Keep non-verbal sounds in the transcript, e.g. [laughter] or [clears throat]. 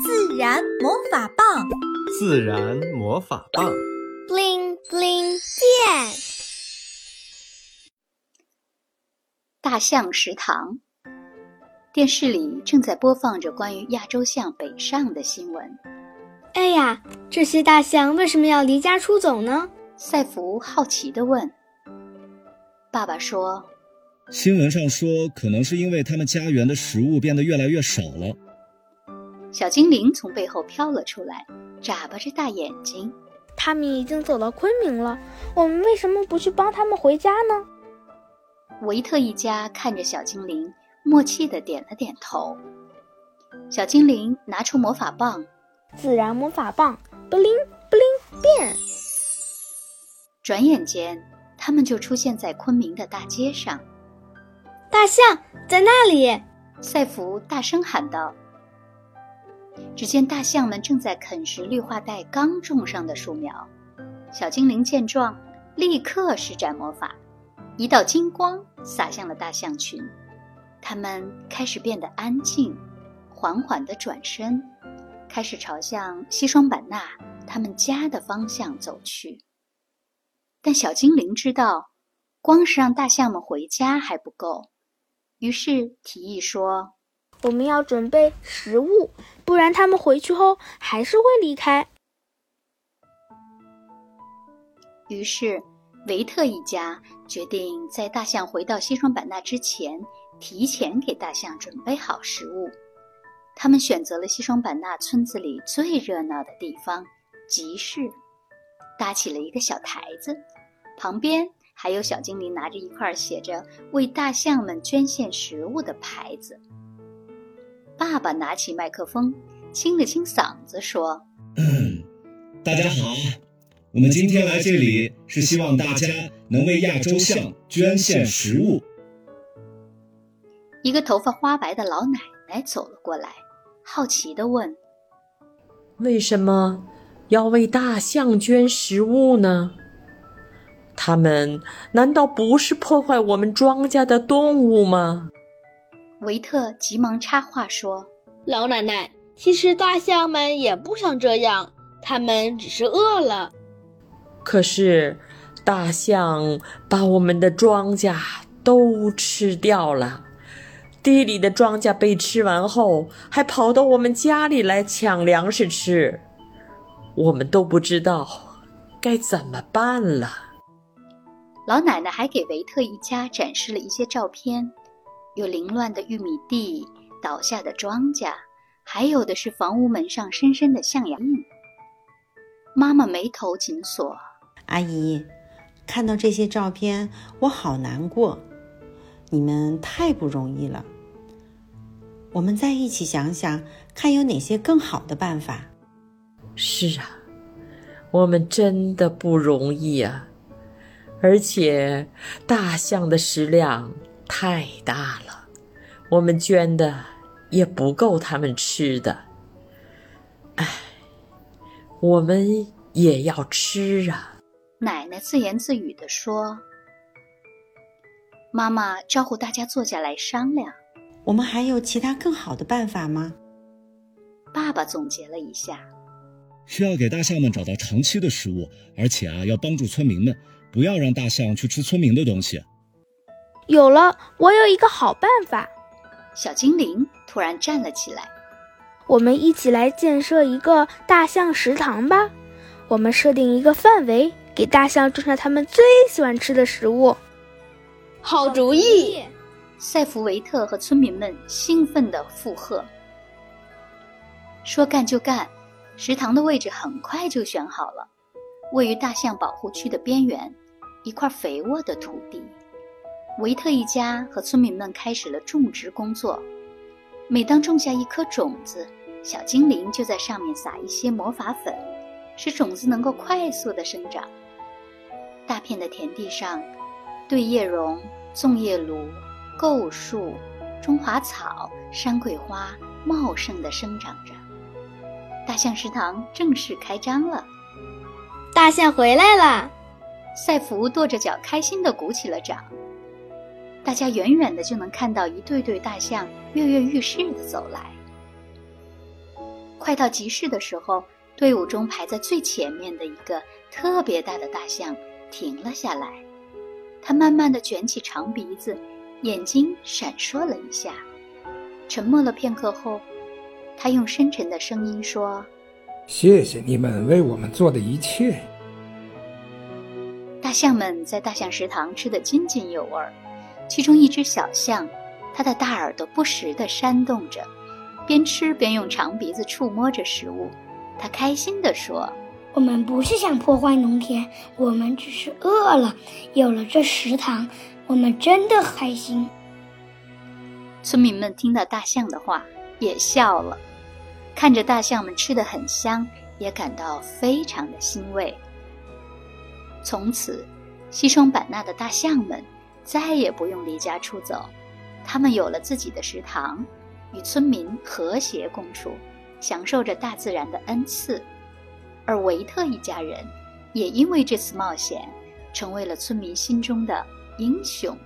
自然魔法棒，自然魔法棒，bling bling 变。大象食堂，电视里正在播放着关于亚洲象北上的新闻。哎呀，这些大象为什么要离家出走呢？赛弗好奇地问。爸爸说：“新闻上说，可能是因为他们家园的食物变得越来越少了。”小精灵从背后飘了出来，眨巴着大眼睛。他们已经走到昆明了，我们为什么不去帮他们回家呢？维特一家看着小精灵，默契的点了点头。小精灵拿出魔法棒，自然魔法棒，不灵不灵变。转眼间。他们就出现在昆明的大街上。大象在那里！赛弗大声喊道。只见大象们正在啃食绿化带刚种上的树苗。小精灵见状，立刻施展魔法，一道金光洒向了大象群。它们开始变得安静，缓缓地转身，开始朝向西双版纳他们家的方向走去。但小精灵知道，光是让大象们回家还不够，于是提议说：“我们要准备食物，不然他们回去后还是会离开。”于是，维特一家决定在大象回到西双版纳之前，提前给大象准备好食物。他们选择了西双版纳村子里最热闹的地方——集市。搭起了一个小台子，旁边还有小精灵拿着一块写着“为大象们捐献食物”的牌子。爸爸拿起麦克风，清了清嗓子说：“ [clears throat] 大家好，我们今天来这里是希望大家能为亚洲象捐献食物。”一个头发花白的老奶奶走了过来，好奇的问：“为什么？”要为大象捐食物呢？他们难道不是破坏我们庄稼的动物吗？维特急忙插话说：“老奶奶，其实大象们也不想这样，他们只是饿了。可是，大象把我们的庄稼都吃掉了，地里的庄稼被吃完后，还跑到我们家里来抢粮食吃。”我们都不知道该怎么办了。老奶奶还给维特一家展示了一些照片，有凌乱的玉米地、倒下的庄稼，还有的是房屋门上深深的象牙印。妈妈眉头紧锁：“阿姨，看到这些照片，我好难过。你们太不容易了。我们再一起想想，看有哪些更好的办法。”是啊，我们真的不容易啊！而且大象的食量太大了，我们捐的也不够他们吃的。唉，我们也要吃啊！奶奶自言自语地说。妈妈招呼大家坐下来商量。我们还有其他更好的办法吗？爸爸总结了一下。需要给大象们找到长期的食物，而且啊，要帮助村民们，不要让大象去吃村民的东西。有了，我有一个好办法。小精灵突然站了起来。我们一起来建设一个大象食堂吧。我们设定一个范围，给大象种上它们最喜欢吃的食物。好主意！塞弗维特和村民们兴奋地附和。说干就干。食堂的位置很快就选好了，位于大象保护区的边缘，一块肥沃的土地。维特一家和村民们开始了种植工作。每当种下一颗种子，小精灵就在上面撒一些魔法粉，使种子能够快速的生长。大片的田地上，对叶榕、粽叶芦、构树、中华草、山桂花茂盛的生长着。大象食堂正式开张了，大象回来了。赛福跺着脚，开心的鼓起了掌。大家远远的就能看到一对对大象跃跃欲试的走来。快到集市的时候，队伍中排在最前面的一个特别大的大象停了下来。它慢慢的卷起长鼻子，眼睛闪烁了一下，沉默了片刻后，他用深沉的声音说：“谢谢你们为我们做的一切。”大象们在大象食堂吃得津津有味儿，其中一只小象，它的大耳朵不时地扇动着，边吃边用长鼻子触摸着食物。它开心地说。我们不是想破坏农田，我们只是饿了。有了这食堂，我们真的开心。村民们听到大象的话，也笑了，看着大象们吃得很香，也感到非常的欣慰。从此，西双版纳的大象们再也不用离家出走，他们有了自己的食堂，与村民和谐共处，享受着大自然的恩赐。而维特一家人，也因为这次冒险，成为了村民心中的英雄。